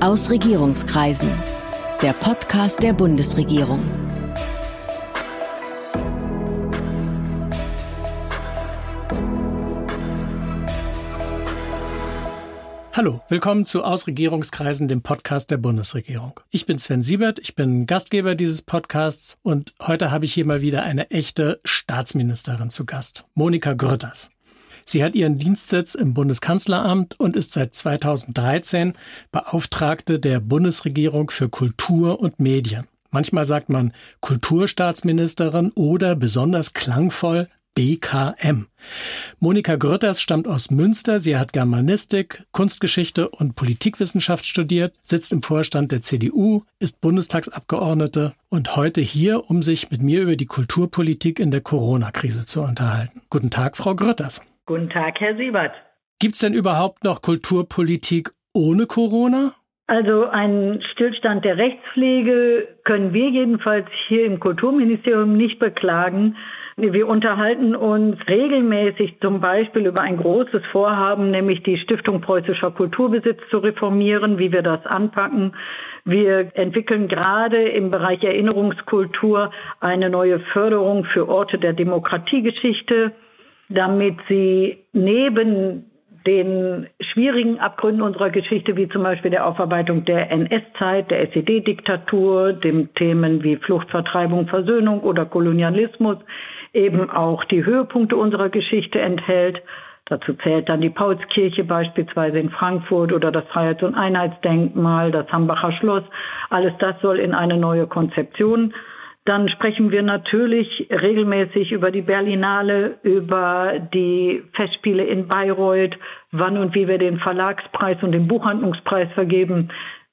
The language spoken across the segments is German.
Aus Regierungskreisen. Der Podcast der Bundesregierung. Hallo, willkommen zu Aus Regierungskreisen, dem Podcast der Bundesregierung. Ich bin Sven Siebert, ich bin Gastgeber dieses Podcasts und heute habe ich hier mal wieder eine echte Staatsministerin zu Gast, Monika Grütters. Sie hat ihren Dienstsitz im Bundeskanzleramt und ist seit 2013 Beauftragte der Bundesregierung für Kultur und Medien. Manchmal sagt man Kulturstaatsministerin oder besonders klangvoll BKM. Monika Grütters stammt aus Münster. Sie hat Germanistik, Kunstgeschichte und Politikwissenschaft studiert, sitzt im Vorstand der CDU, ist Bundestagsabgeordnete und heute hier, um sich mit mir über die Kulturpolitik in der Corona-Krise zu unterhalten. Guten Tag, Frau Grütters. Guten Tag, Herr Siebert. Gibt es denn überhaupt noch Kulturpolitik ohne Corona? Also einen Stillstand der Rechtspflege können wir jedenfalls hier im Kulturministerium nicht beklagen. Wir unterhalten uns regelmäßig zum Beispiel über ein großes Vorhaben, nämlich die Stiftung Preußischer Kulturbesitz zu reformieren, wie wir das anpacken. Wir entwickeln gerade im Bereich Erinnerungskultur eine neue Förderung für Orte der Demokratiegeschichte, damit sie neben den schwierigen Abgründen unserer Geschichte, wie zum Beispiel der Aufarbeitung der NS-Zeit, der SED-Diktatur, den Themen wie Flucht, Vertreibung, Versöhnung oder Kolonialismus, eben auch die Höhepunkte unserer Geschichte enthält. Dazu zählt dann die Paulskirche beispielsweise in Frankfurt oder das Freiheits- und Einheitsdenkmal, das Hambacher Schloss. Alles das soll in eine neue Konzeption. Dann sprechen wir natürlich regelmäßig über die Berlinale, über die Festspiele in Bayreuth, wann und wie wir den Verlagspreis und den Buchhandlungspreis vergeben.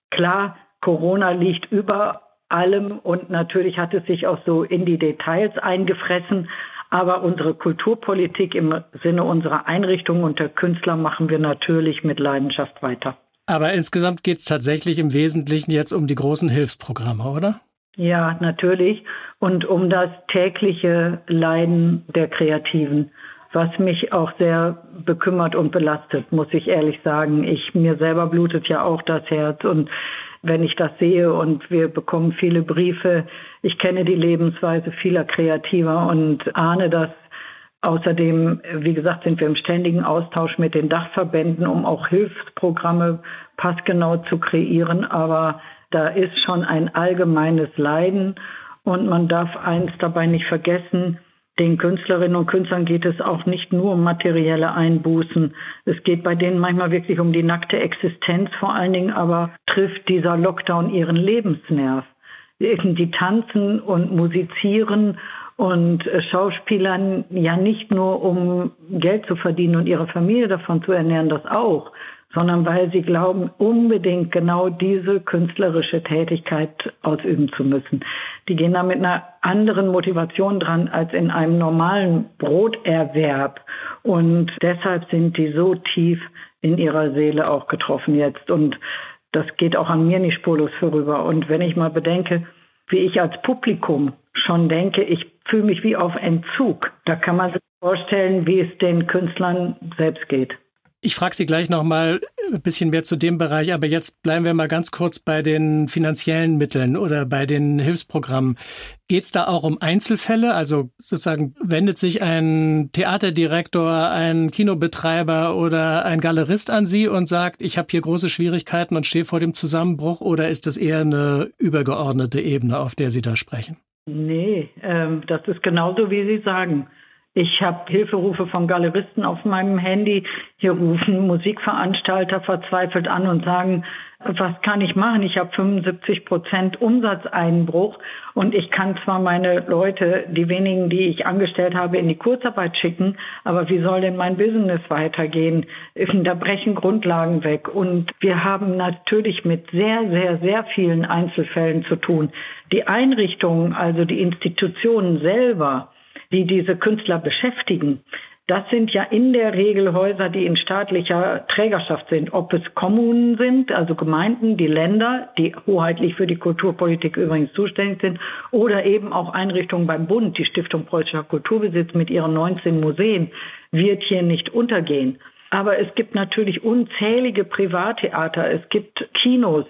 Klar, Corona liegt über allem und natürlich hat es sich auch so in die Details eingefressen. Aber unsere Kulturpolitik im Sinne unserer Einrichtungen und der Künstler machen wir natürlich mit Leidenschaft weiter. Aber insgesamt geht es tatsächlich im Wesentlichen jetzt um die großen Hilfsprogramme, oder? Ja, natürlich. Und um das tägliche Leiden der Kreativen, was mich auch sehr bekümmert und belastet, muss ich ehrlich sagen. Ich, mir selber blutet ja auch das Herz und wenn ich das sehe und wir bekommen viele Briefe. Ich kenne die Lebensweise vieler Kreativer und ahne das. Außerdem, wie gesagt, sind wir im ständigen Austausch mit den Dachverbänden, um auch Hilfsprogramme passgenau zu kreieren. Aber da ist schon ein allgemeines Leiden und man darf eins dabei nicht vergessen, den Künstlerinnen und Künstlern geht es auch nicht nur um materielle Einbußen. Es geht bei denen manchmal wirklich um die nackte Existenz. Vor allen Dingen aber trifft dieser Lockdown ihren Lebensnerv. Die tanzen und musizieren und Schauspielern ja nicht nur um Geld zu verdienen und ihre Familie davon zu ernähren, das auch, sondern weil sie glauben, unbedingt genau diese künstlerische Tätigkeit ausüben zu müssen. Die gehen da mit einer anderen Motivation dran als in einem normalen Broterwerb. Und deshalb sind die so tief in ihrer Seele auch getroffen jetzt. Und das geht auch an mir nicht spurlos vorüber. Und wenn ich mal bedenke, wie ich als Publikum schon denke, ich fühle mich wie auf Entzug, da kann man sich vorstellen, wie es den Künstlern selbst geht. Ich frage Sie gleich noch mal ein bisschen mehr zu dem Bereich, aber jetzt bleiben wir mal ganz kurz bei den finanziellen Mitteln oder bei den Hilfsprogrammen. Geht es da auch um Einzelfälle? Also sozusagen wendet sich ein Theaterdirektor, ein Kinobetreiber oder ein Galerist an Sie und sagt, ich habe hier große Schwierigkeiten und stehe vor dem Zusammenbruch? Oder ist das eher eine übergeordnete Ebene, auf der Sie da sprechen? Nee, ähm, das ist genauso, wie Sie sagen. Ich habe Hilferufe von Galeristen auf meinem Handy. Hier rufen Musikveranstalter verzweifelt an und sagen, was kann ich machen? Ich habe 75 Prozent Umsatzeinbruch und ich kann zwar meine Leute, die wenigen, die ich angestellt habe, in die Kurzarbeit schicken, aber wie soll denn mein Business weitergehen? Da brechen Grundlagen weg und wir haben natürlich mit sehr, sehr, sehr vielen Einzelfällen zu tun. Die Einrichtungen, also die Institutionen selber, die diese Künstler beschäftigen, das sind ja in der Regel Häuser, die in staatlicher Trägerschaft sind. Ob es Kommunen sind, also Gemeinden, die Länder, die hoheitlich für die Kulturpolitik übrigens zuständig sind, oder eben auch Einrichtungen beim Bund, die Stiftung Preußischer Kulturbesitz mit ihren 19 Museen, wird hier nicht untergehen. Aber es gibt natürlich unzählige Privattheater, es gibt Kinos,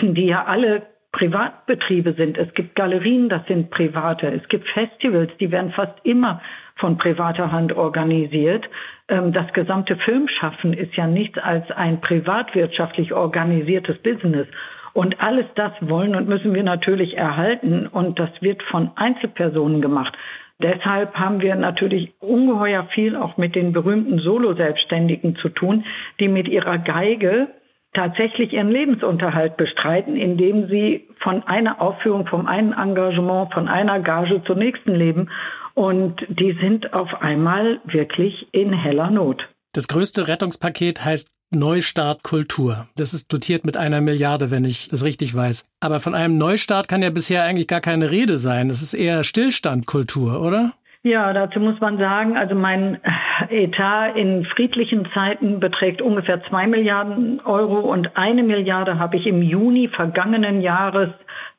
die ja alle Privatbetriebe sind. Es gibt Galerien, das sind private. Es gibt Festivals, die werden fast immer von privater Hand organisiert. Ähm, das gesamte Filmschaffen ist ja nichts als ein privatwirtschaftlich organisiertes Business. Und alles das wollen und müssen wir natürlich erhalten. Und das wird von Einzelpersonen gemacht. Deshalb haben wir natürlich ungeheuer viel auch mit den berühmten Solo-Selbstständigen zu tun, die mit ihrer Geige tatsächlich ihren Lebensunterhalt bestreiten, indem sie von einer Aufführung, vom einen Engagement, von einer Gage zur nächsten leben. Und die sind auf einmal wirklich in heller Not. Das größte Rettungspaket heißt Neustart Kultur. Das ist dotiert mit einer Milliarde, wenn ich das richtig weiß. Aber von einem Neustart kann ja bisher eigentlich gar keine Rede sein. Das ist eher Stillstand Kultur, oder? Ja, dazu muss man sagen, also mein Etat in friedlichen Zeiten beträgt ungefähr zwei Milliarden Euro und eine Milliarde habe ich im Juni vergangenen Jahres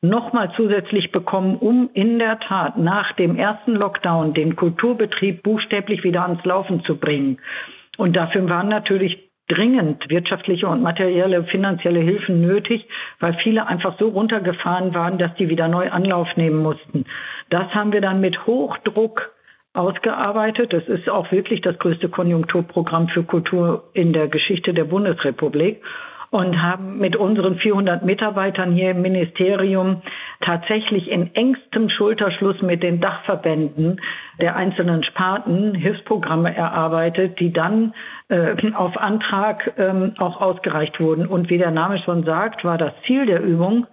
nochmal zusätzlich bekommen, um in der Tat nach dem ersten Lockdown den Kulturbetrieb buchstäblich wieder ans Laufen zu bringen. Und dafür waren natürlich dringend wirtschaftliche und materielle finanzielle Hilfen nötig, weil viele einfach so runtergefahren waren, dass die wieder neu Anlauf nehmen mussten. Das haben wir dann mit Hochdruck ausgearbeitet. Das ist auch wirklich das größte Konjunkturprogramm für Kultur in der Geschichte der Bundesrepublik und haben mit unseren 400 Mitarbeitern hier im Ministerium tatsächlich in engstem Schulterschluss mit den Dachverbänden der einzelnen Sparten Hilfsprogramme erarbeitet, die dann äh, auf Antrag ähm, auch ausgereicht wurden. Und wie der Name schon sagt, war das Ziel der Übung,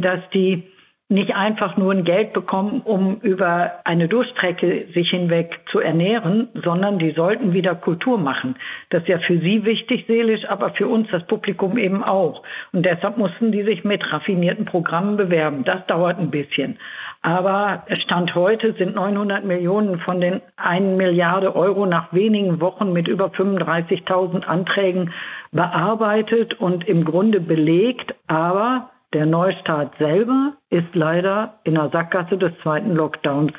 dass die nicht einfach nur ein Geld bekommen, um über eine Durchstrecke sich hinweg zu ernähren, sondern die sollten wieder Kultur machen. Das ist ja für sie wichtig, seelisch, aber für uns, das Publikum eben auch. Und deshalb mussten die sich mit raffinierten Programmen bewerben. Das dauert ein bisschen. Aber Stand heute sind 900 Millionen von den 1 Milliarde Euro nach wenigen Wochen mit über 35.000 Anträgen bearbeitet und im Grunde belegt. Aber der Neustart selber ist leider in der Sackgasse des zweiten Lockdowns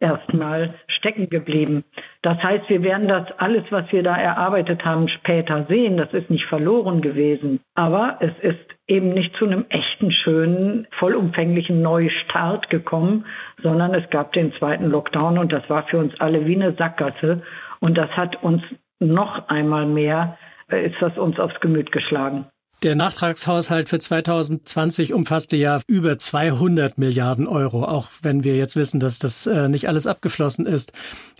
erstmal stecken geblieben. Das heißt, wir werden das alles, was wir da erarbeitet haben, später sehen. Das ist nicht verloren gewesen. Aber es ist eben nicht zu einem echten, schönen, vollumfänglichen Neustart gekommen, sondern es gab den zweiten Lockdown und das war für uns alle wie eine Sackgasse. Und das hat uns noch einmal mehr, äh, ist das uns aufs Gemüt geschlagen. Der Nachtragshaushalt für 2020 umfasste ja über 200 Milliarden Euro, auch wenn wir jetzt wissen, dass das äh, nicht alles abgeflossen ist.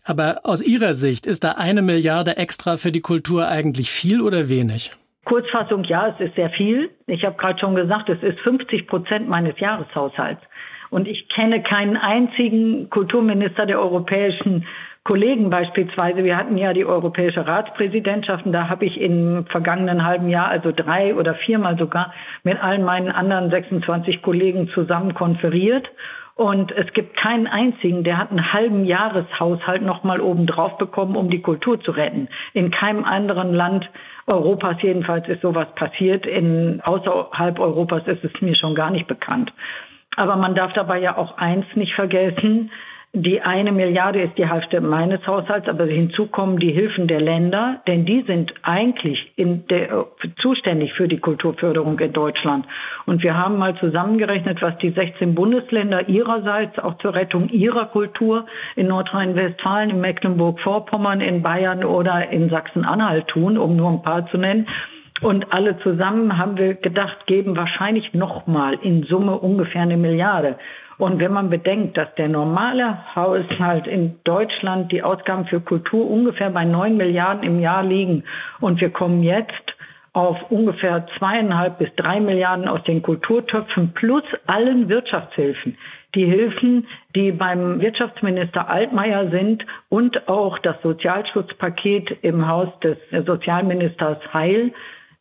Aber aus Ihrer Sicht, ist da eine Milliarde extra für die Kultur eigentlich viel oder wenig? Kurzfassung, ja, es ist sehr viel. Ich habe gerade schon gesagt, es ist 50 Prozent meines Jahreshaushalts. Und ich kenne keinen einzigen Kulturminister der Europäischen Kollegen beispielsweise, wir hatten ja die europäische Ratspräsidentschaft und da habe ich im vergangenen halben Jahr, also drei oder viermal sogar, mit allen meinen anderen 26 Kollegen zusammen konferiert. Und es gibt keinen einzigen, der hat einen halben Jahreshaushalt nochmal obendrauf bekommen, um die Kultur zu retten. In keinem anderen Land Europas jedenfalls ist sowas passiert. In außerhalb Europas ist es mir schon gar nicht bekannt. Aber man darf dabei ja auch eins nicht vergessen. Die eine Milliarde ist die Hälfte meines Haushalts, aber hinzu kommen die Hilfen der Länder, denn die sind eigentlich der, äh, zuständig für die Kulturförderung in Deutschland. Und wir haben mal zusammengerechnet, was die 16 Bundesländer ihrerseits auch zur Rettung ihrer Kultur in Nordrhein-Westfalen, in Mecklenburg-Vorpommern, in Bayern oder in Sachsen-Anhalt tun, um nur ein paar zu nennen. Und alle zusammen haben wir gedacht, geben wahrscheinlich nochmal in Summe ungefähr eine Milliarde. Und wenn man bedenkt, dass der normale Haushalt in Deutschland die Ausgaben für Kultur ungefähr bei neun Milliarden im Jahr liegen und wir kommen jetzt auf ungefähr zweieinhalb bis drei Milliarden aus den Kulturtöpfen plus allen Wirtschaftshilfen. Die Hilfen, die beim Wirtschaftsminister Altmaier sind und auch das Sozialschutzpaket im Haus des Sozialministers Heil,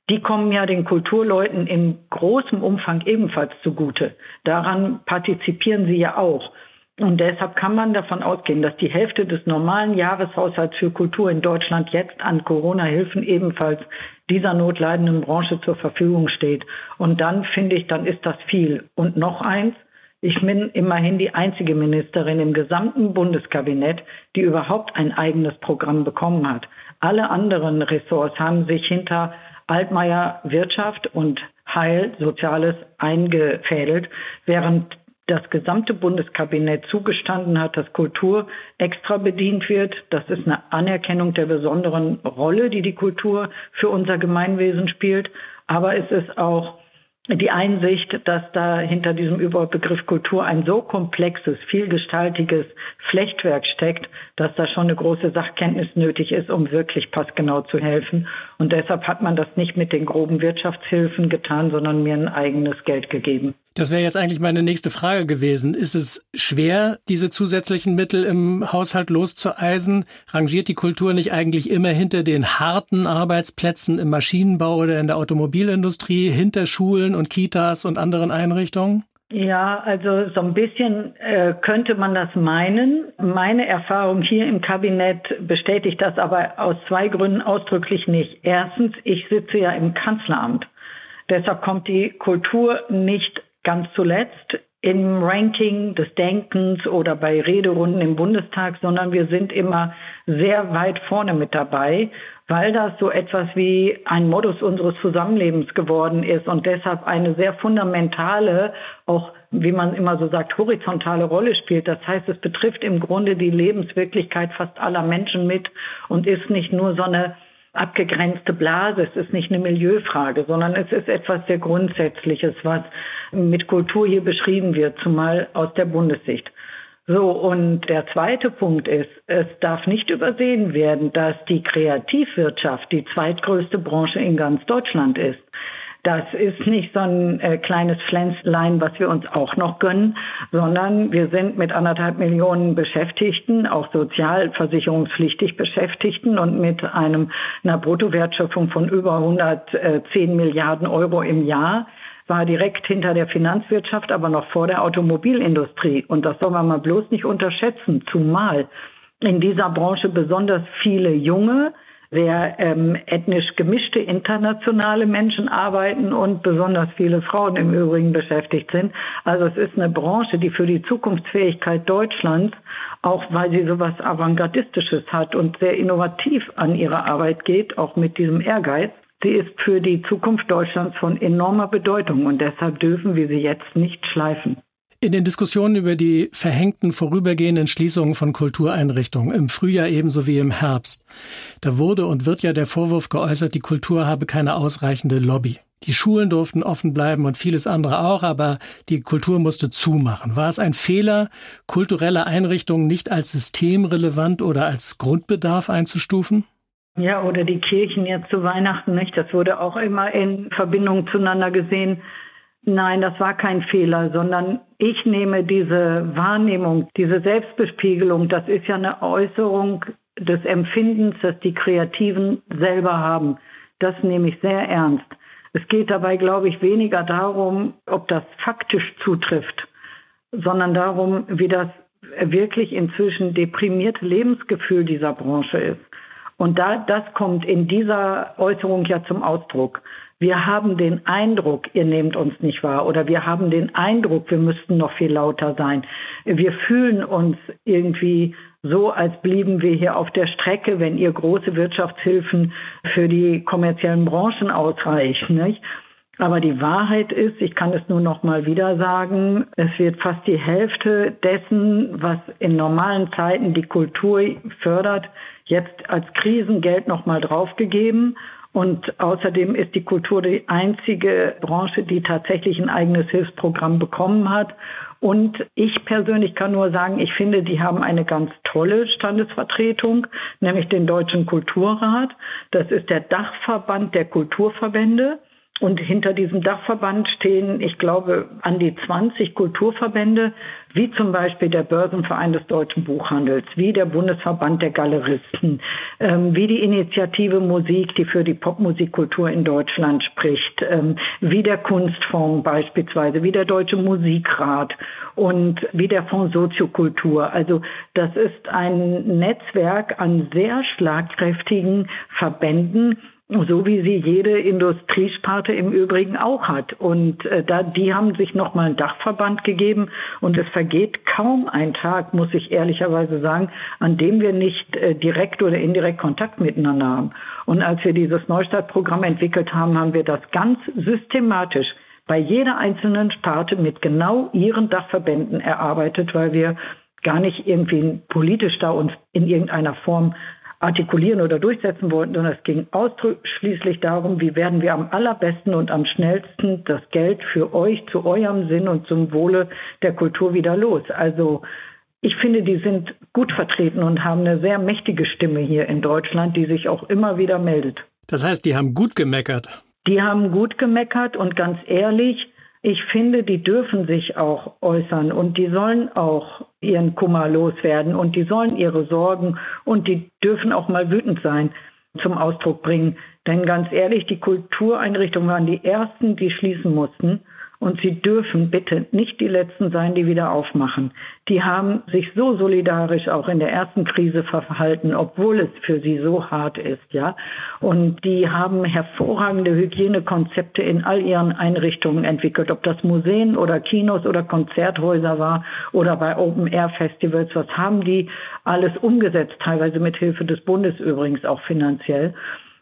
die kommen ja den Kulturleuten in großem Umfang ebenfalls zugute. Daran partizipieren sie ja auch. Und deshalb kann man davon ausgehen, dass die Hälfte des normalen Jahreshaushalts für Kultur in Deutschland jetzt an Corona-Hilfen ebenfalls dieser notleidenden Branche zur Verfügung steht. Und dann finde ich, dann ist das viel. Und noch eins, ich bin immerhin die einzige Ministerin im gesamten Bundeskabinett, die überhaupt ein eigenes Programm bekommen hat. Alle anderen Ressorts haben sich hinter Altmaier Wirtschaft und Heil Soziales eingefädelt, während das gesamte Bundeskabinett zugestanden hat, dass Kultur extra bedient wird. Das ist eine Anerkennung der besonderen Rolle, die die Kultur für unser Gemeinwesen spielt. Aber es ist auch die Einsicht, dass da hinter diesem Überbegriff Kultur ein so komplexes, vielgestaltiges Flechtwerk steckt, dass da schon eine große Sachkenntnis nötig ist, um wirklich passgenau zu helfen. Und deshalb hat man das nicht mit den groben Wirtschaftshilfen getan, sondern mir ein eigenes Geld gegeben. Das wäre jetzt eigentlich meine nächste Frage gewesen. Ist es schwer, diese zusätzlichen Mittel im Haushalt loszueisen? Rangiert die Kultur nicht eigentlich immer hinter den harten Arbeitsplätzen im Maschinenbau oder in der Automobilindustrie, hinter Schulen und Kitas und anderen Einrichtungen? Ja, also so ein bisschen äh, könnte man das meinen. Meine Erfahrung hier im Kabinett bestätigt das aber aus zwei Gründen ausdrücklich nicht. Erstens, ich sitze ja im Kanzleramt. Deshalb kommt die Kultur nicht ganz zuletzt im Ranking des Denkens oder bei Rederunden im Bundestag, sondern wir sind immer sehr weit vorne mit dabei, weil das so etwas wie ein Modus unseres Zusammenlebens geworden ist und deshalb eine sehr fundamentale, auch wie man immer so sagt, horizontale Rolle spielt. Das heißt, es betrifft im Grunde die Lebenswirklichkeit fast aller Menschen mit und ist nicht nur so eine abgegrenzte Blase. Es ist nicht eine Milieufrage, sondern es ist etwas sehr Grundsätzliches, was mit Kultur hier beschrieben wird, zumal aus der Bundessicht. So, und der zweite Punkt ist, es darf nicht übersehen werden, dass die Kreativwirtschaft die zweitgrößte Branche in ganz Deutschland ist. Das ist nicht so ein äh, kleines Pflänzlein, was wir uns auch noch gönnen, sondern wir sind mit anderthalb Millionen Beschäftigten, auch sozialversicherungspflichtig Beschäftigten und mit einem, einer Bruttowertschöpfung von über 110 Milliarden Euro im Jahr war direkt hinter der Finanzwirtschaft, aber noch vor der Automobilindustrie. Und das soll man mal bloß nicht unterschätzen, zumal in dieser Branche besonders viele junge, sehr ähm, ethnisch gemischte internationale Menschen arbeiten und besonders viele Frauen im Übrigen beschäftigt sind. Also es ist eine Branche, die für die Zukunftsfähigkeit Deutschlands, auch weil sie sowas Avantgardistisches hat und sehr innovativ an ihre Arbeit geht, auch mit diesem Ehrgeiz, sie ist für die Zukunft Deutschlands von enormer Bedeutung und deshalb dürfen wir sie jetzt nicht schleifen. In den Diskussionen über die verhängten vorübergehenden Schließungen von Kultureinrichtungen im Frühjahr ebenso wie im Herbst, da wurde und wird ja der Vorwurf geäußert, die Kultur habe keine ausreichende Lobby. Die Schulen durften offen bleiben und vieles andere auch, aber die Kultur musste zumachen. War es ein Fehler, kulturelle Einrichtungen nicht als systemrelevant oder als Grundbedarf einzustufen? Ja, oder die Kirchen jetzt zu Weihnachten, nicht? Das wurde auch immer in Verbindung zueinander gesehen. Nein, das war kein Fehler, sondern ich nehme diese Wahrnehmung, diese Selbstbespiegelung, das ist ja eine Äußerung des Empfindens, das die Kreativen selber haben. Das nehme ich sehr ernst. Es geht dabei, glaube ich, weniger darum, ob das faktisch zutrifft, sondern darum, wie das wirklich inzwischen deprimierte Lebensgefühl dieser Branche ist. Und da, das kommt in dieser Äußerung ja zum Ausdruck wir haben den Eindruck, ihr nehmt uns nicht wahr oder wir haben den Eindruck, wir müssten noch viel lauter sein. Wir fühlen uns irgendwie so, als blieben wir hier auf der Strecke, wenn ihr große Wirtschaftshilfen für die kommerziellen Branchen ausreichen. Nicht? Aber die Wahrheit ist, ich kann es nur noch mal wieder sagen, es wird fast die Hälfte dessen, was in normalen Zeiten die Kultur fördert, jetzt als Krisengeld noch mal draufgegeben. Und außerdem ist die Kultur die einzige Branche, die tatsächlich ein eigenes Hilfsprogramm bekommen hat. Und ich persönlich kann nur sagen, ich finde, die haben eine ganz tolle Standesvertretung, nämlich den Deutschen Kulturrat. Das ist der Dachverband der Kulturverbände. Und hinter diesem Dachverband stehen, ich glaube, an die 20 Kulturverbände, wie zum Beispiel der Börsenverein des deutschen Buchhandels, wie der Bundesverband der Galeristen, ähm, wie die Initiative Musik, die für die Popmusikkultur in Deutschland spricht, ähm, wie der Kunstfonds beispielsweise, wie der Deutsche Musikrat und wie der Fonds Soziokultur. Also das ist ein Netzwerk an sehr schlagkräftigen Verbänden, so wie sie jede Industriesparte im Übrigen auch hat. Und äh, da, die haben sich nochmal einen Dachverband gegeben und es vergeht kaum ein Tag, muss ich ehrlicherweise sagen, an dem wir nicht äh, direkt oder indirekt Kontakt miteinander haben. Und als wir dieses Neustartprogramm entwickelt haben, haben wir das ganz systematisch bei jeder einzelnen Sparte mit genau ihren Dachverbänden erarbeitet, weil wir gar nicht irgendwie politisch da uns in irgendeiner Form artikulieren oder durchsetzen wollten, sondern es ging ausschließlich darum, wie werden wir am allerbesten und am schnellsten das Geld für euch zu eurem Sinn und zum Wohle der Kultur wieder los. Also ich finde, die sind gut vertreten und haben eine sehr mächtige Stimme hier in Deutschland, die sich auch immer wieder meldet. Das heißt, die haben gut gemeckert. Die haben gut gemeckert und ganz ehrlich, ich finde, die dürfen sich auch äußern und die sollen auch ihren Kummer loswerden und die sollen ihre Sorgen und die dürfen auch mal wütend sein zum Ausdruck bringen. Denn ganz ehrlich, die Kultureinrichtungen waren die ersten, die schließen mussten. Und Sie dürfen bitte nicht die Letzten sein, die wieder aufmachen. Die haben sich so solidarisch auch in der ersten Krise verhalten, obwohl es für sie so hart ist, ja. Und die haben hervorragende Hygienekonzepte in all ihren Einrichtungen entwickelt, ob das Museen oder Kinos oder Konzerthäuser war oder bei Open Air Festivals. Was haben die alles umgesetzt, teilweise mit Hilfe des Bundes übrigens auch finanziell.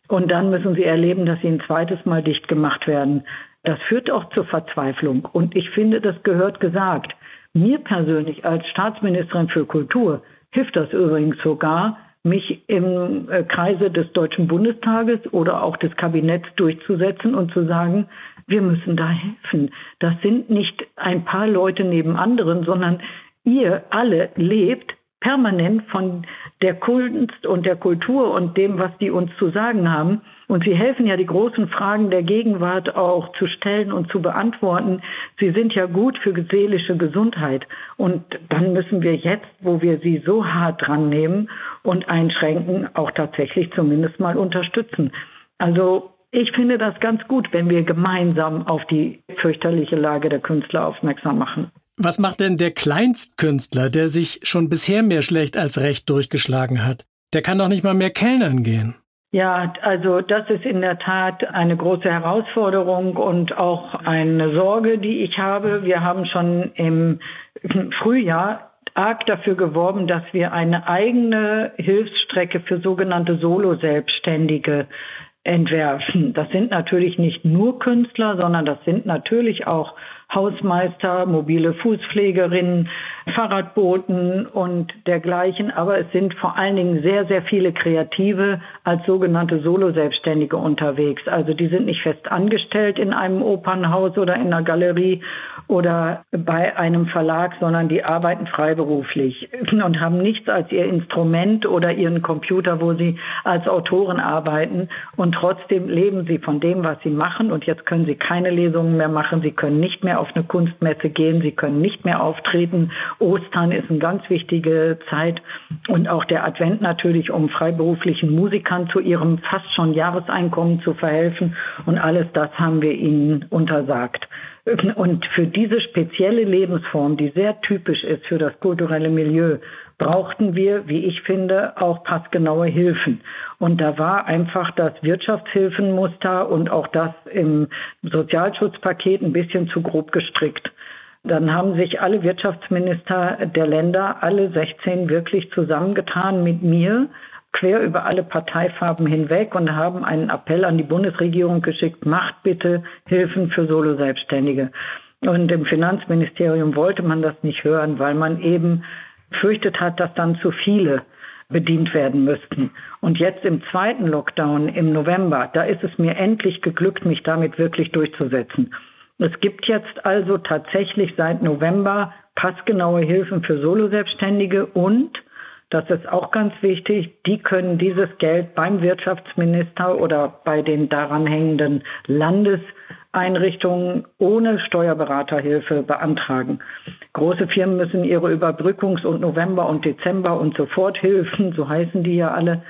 Und dann müssen sie erleben, dass sie ein zweites Mal dicht gemacht werden. Das führt auch zur Verzweiflung. Und ich finde, das gehört gesagt. Mir persönlich als Staatsministerin für Kultur hilft das übrigens sogar, mich im äh, Kreise des Deutschen Bundestages oder auch des Kabinetts durchzusetzen und zu sagen, wir müssen da helfen. Das sind nicht ein paar Leute neben anderen, sondern ihr alle lebt permanent von der Kunst und der Kultur und dem, was die uns zu sagen haben. Und sie helfen ja, die großen Fragen der Gegenwart auch zu stellen und zu beantworten. Sie sind ja gut für seelische Gesundheit. Und dann müssen wir jetzt, wo wir sie so hart dran nehmen und einschränken, auch tatsächlich zumindest mal unterstützen. Also ich finde das ganz gut, wenn wir gemeinsam auf die fürchterliche Lage der Künstler aufmerksam machen. Was macht denn der Kleinstkünstler, der sich schon bisher mehr schlecht als recht durchgeschlagen hat? Der kann doch nicht mal mehr Kellnern gehen. Ja, also das ist in der Tat eine große Herausforderung und auch eine Sorge, die ich habe. Wir haben schon im Frühjahr arg dafür geworben, dass wir eine eigene Hilfsstrecke für sogenannte Solo-Selbstständige entwerfen. Das sind natürlich nicht nur Künstler, sondern das sind natürlich auch Hausmeister, mobile Fußpflegerinnen, Fahrradboten und dergleichen. Aber es sind vor allen Dingen sehr, sehr viele Kreative als sogenannte Solo-Selbstständige unterwegs. Also die sind nicht fest angestellt in einem Opernhaus oder in einer Galerie oder bei einem Verlag, sondern die arbeiten freiberuflich und haben nichts als ihr Instrument oder ihren Computer, wo sie als Autoren arbeiten. Und trotzdem leben sie von dem, was sie machen. Und jetzt können sie keine Lesungen mehr machen. Sie können nicht mehr auf eine Kunstmesse gehen. Sie können nicht mehr auftreten. Ostern ist eine ganz wichtige Zeit und auch der Advent natürlich, um freiberuflichen Musikern zu ihrem fast schon Jahreseinkommen zu verhelfen. Und alles das haben wir ihnen untersagt. Und für diese spezielle Lebensform, die sehr typisch ist für das kulturelle Milieu, brauchten wir, wie ich finde, auch passgenaue Hilfen. Und da war einfach das Wirtschaftshilfenmuster und auch das im Sozialschutzpaket ein bisschen zu grob gestrickt. Dann haben sich alle Wirtschaftsminister der Länder, alle 16 wirklich zusammengetan mit mir, quer über alle Parteifarben hinweg und haben einen Appell an die Bundesregierung geschickt, macht bitte Hilfen für Solo-Selbstständige. Und im Finanzministerium wollte man das nicht hören, weil man eben fürchtet hat, dass dann zu viele bedient werden müssten. Und jetzt im zweiten Lockdown im November, da ist es mir endlich geglückt, mich damit wirklich durchzusetzen. Es gibt jetzt also tatsächlich seit November passgenaue Hilfen für Solo-Selbstständige und das ist auch ganz wichtig. Die können dieses Geld beim Wirtschaftsminister oder bei den daran hängenden Landeseinrichtungen ohne Steuerberaterhilfe beantragen. Große Firmen müssen ihre Überbrückungs- und November- und Dezember- und Soforthilfen, so heißen die ja alle,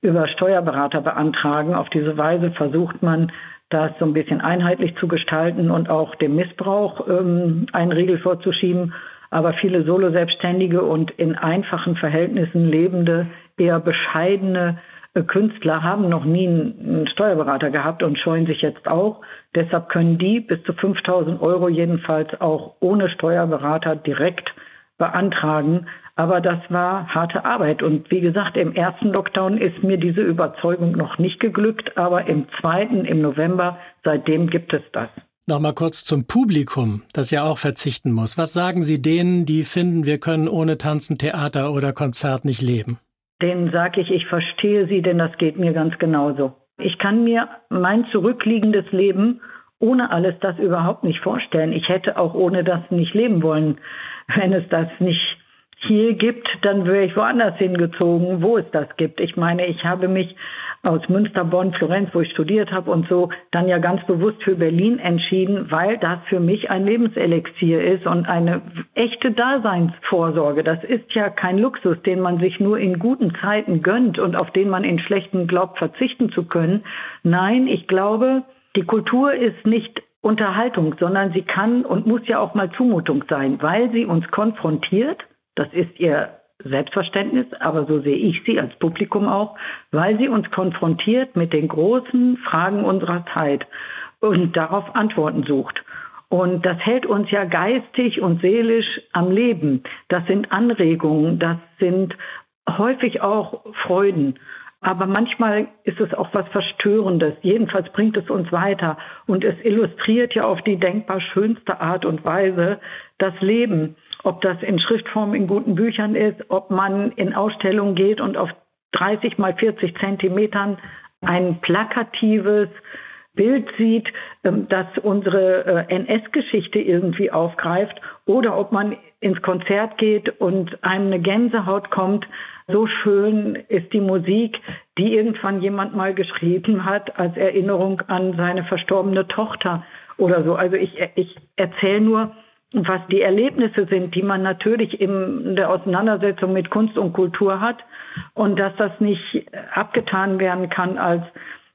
über Steuerberater beantragen. Auf diese Weise versucht man, das so ein bisschen einheitlich zu gestalten und auch dem Missbrauch ähm, einen Riegel vorzuschieben. Aber viele Solo-Selbstständige und in einfachen Verhältnissen lebende, eher bescheidene äh, Künstler haben noch nie einen Steuerberater gehabt und scheuen sich jetzt auch. Deshalb können die bis zu 5000 Euro jedenfalls auch ohne Steuerberater direkt beantragen. Aber das war harte Arbeit. Und wie gesagt, im ersten Lockdown ist mir diese Überzeugung noch nicht geglückt, aber im zweiten, im November, seitdem gibt es das. Nochmal kurz zum Publikum, das ja auch verzichten muss. Was sagen Sie denen, die finden, wir können ohne Tanzen, Theater oder Konzert nicht leben? Denen sage ich, ich verstehe Sie, denn das geht mir ganz genauso. Ich kann mir mein zurückliegendes Leben ohne alles das überhaupt nicht vorstellen. Ich hätte auch ohne das nicht leben wollen, wenn es das nicht hier gibt, dann wäre ich woanders hingezogen, wo es das gibt. Ich meine, ich habe mich aus Münster, Bonn, Florenz, wo ich studiert habe und so, dann ja ganz bewusst für Berlin entschieden, weil das für mich ein Lebenselixier ist und eine echte Daseinsvorsorge. Das ist ja kein Luxus, den man sich nur in guten Zeiten gönnt und auf den man in schlechten glaubt, verzichten zu können. Nein, ich glaube, die Kultur ist nicht Unterhaltung, sondern sie kann und muss ja auch mal Zumutung sein, weil sie uns konfrontiert das ist ihr Selbstverständnis, aber so sehe ich sie als Publikum auch, weil sie uns konfrontiert mit den großen Fragen unserer Zeit und darauf Antworten sucht. Und das hält uns ja geistig und seelisch am Leben. Das sind Anregungen, das sind häufig auch Freuden. Aber manchmal ist es auch was Verstörendes. Jedenfalls bringt es uns weiter. Und es illustriert ja auf die denkbar schönste Art und Weise das Leben ob das in Schriftform in guten Büchern ist, ob man in Ausstellungen geht und auf 30 mal 40 Zentimetern ein plakatives Bild sieht, ähm, das unsere äh, NS-Geschichte irgendwie aufgreift, oder ob man ins Konzert geht und einem eine Gänsehaut kommt. So schön ist die Musik, die irgendwann jemand mal geschrieben hat als Erinnerung an seine verstorbene Tochter oder so. Also ich, ich erzähle nur, was die Erlebnisse sind, die man natürlich in der Auseinandersetzung mit Kunst und Kultur hat und dass das nicht abgetan werden kann als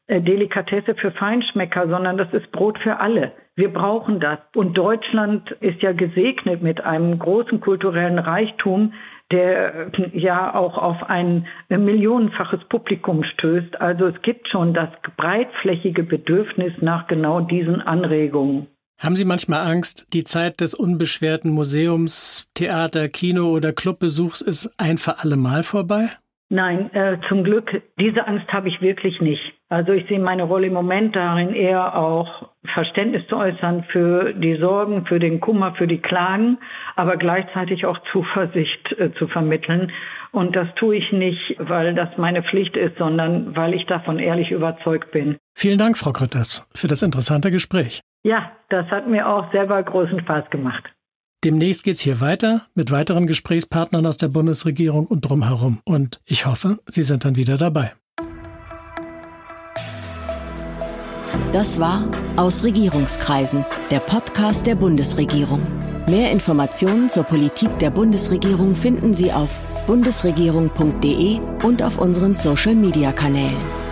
äh, Delikatesse für Feinschmecker, sondern das ist Brot für alle. Wir brauchen das. Und Deutschland ist ja gesegnet mit einem großen kulturellen Reichtum, der äh, ja auch auf ein millionenfaches Publikum stößt. Also es gibt schon das breitflächige Bedürfnis nach genau diesen Anregungen. Haben Sie manchmal Angst, die Zeit des unbeschwerten Museums, Theater, Kino oder Clubbesuchs ist ein für alle Mal vorbei? Nein, äh, zum Glück, diese Angst habe ich wirklich nicht. Also ich sehe meine Rolle im Moment darin eher auch Verständnis zu äußern für die Sorgen, für den Kummer, für die Klagen, aber gleichzeitig auch Zuversicht äh, zu vermitteln. Und das tue ich nicht, weil das meine Pflicht ist, sondern weil ich davon ehrlich überzeugt bin. Vielen Dank, Frau Grütters, für das interessante Gespräch. Ja, das hat mir auch selber großen Spaß gemacht. Demnächst geht's hier weiter mit weiteren Gesprächspartnern aus der Bundesregierung und drumherum. Und ich hoffe, Sie sind dann wieder dabei. Das war Aus Regierungskreisen, der Podcast der Bundesregierung. Mehr Informationen zur Politik der Bundesregierung finden Sie auf bundesregierung.de und auf unseren Social-Media-Kanälen.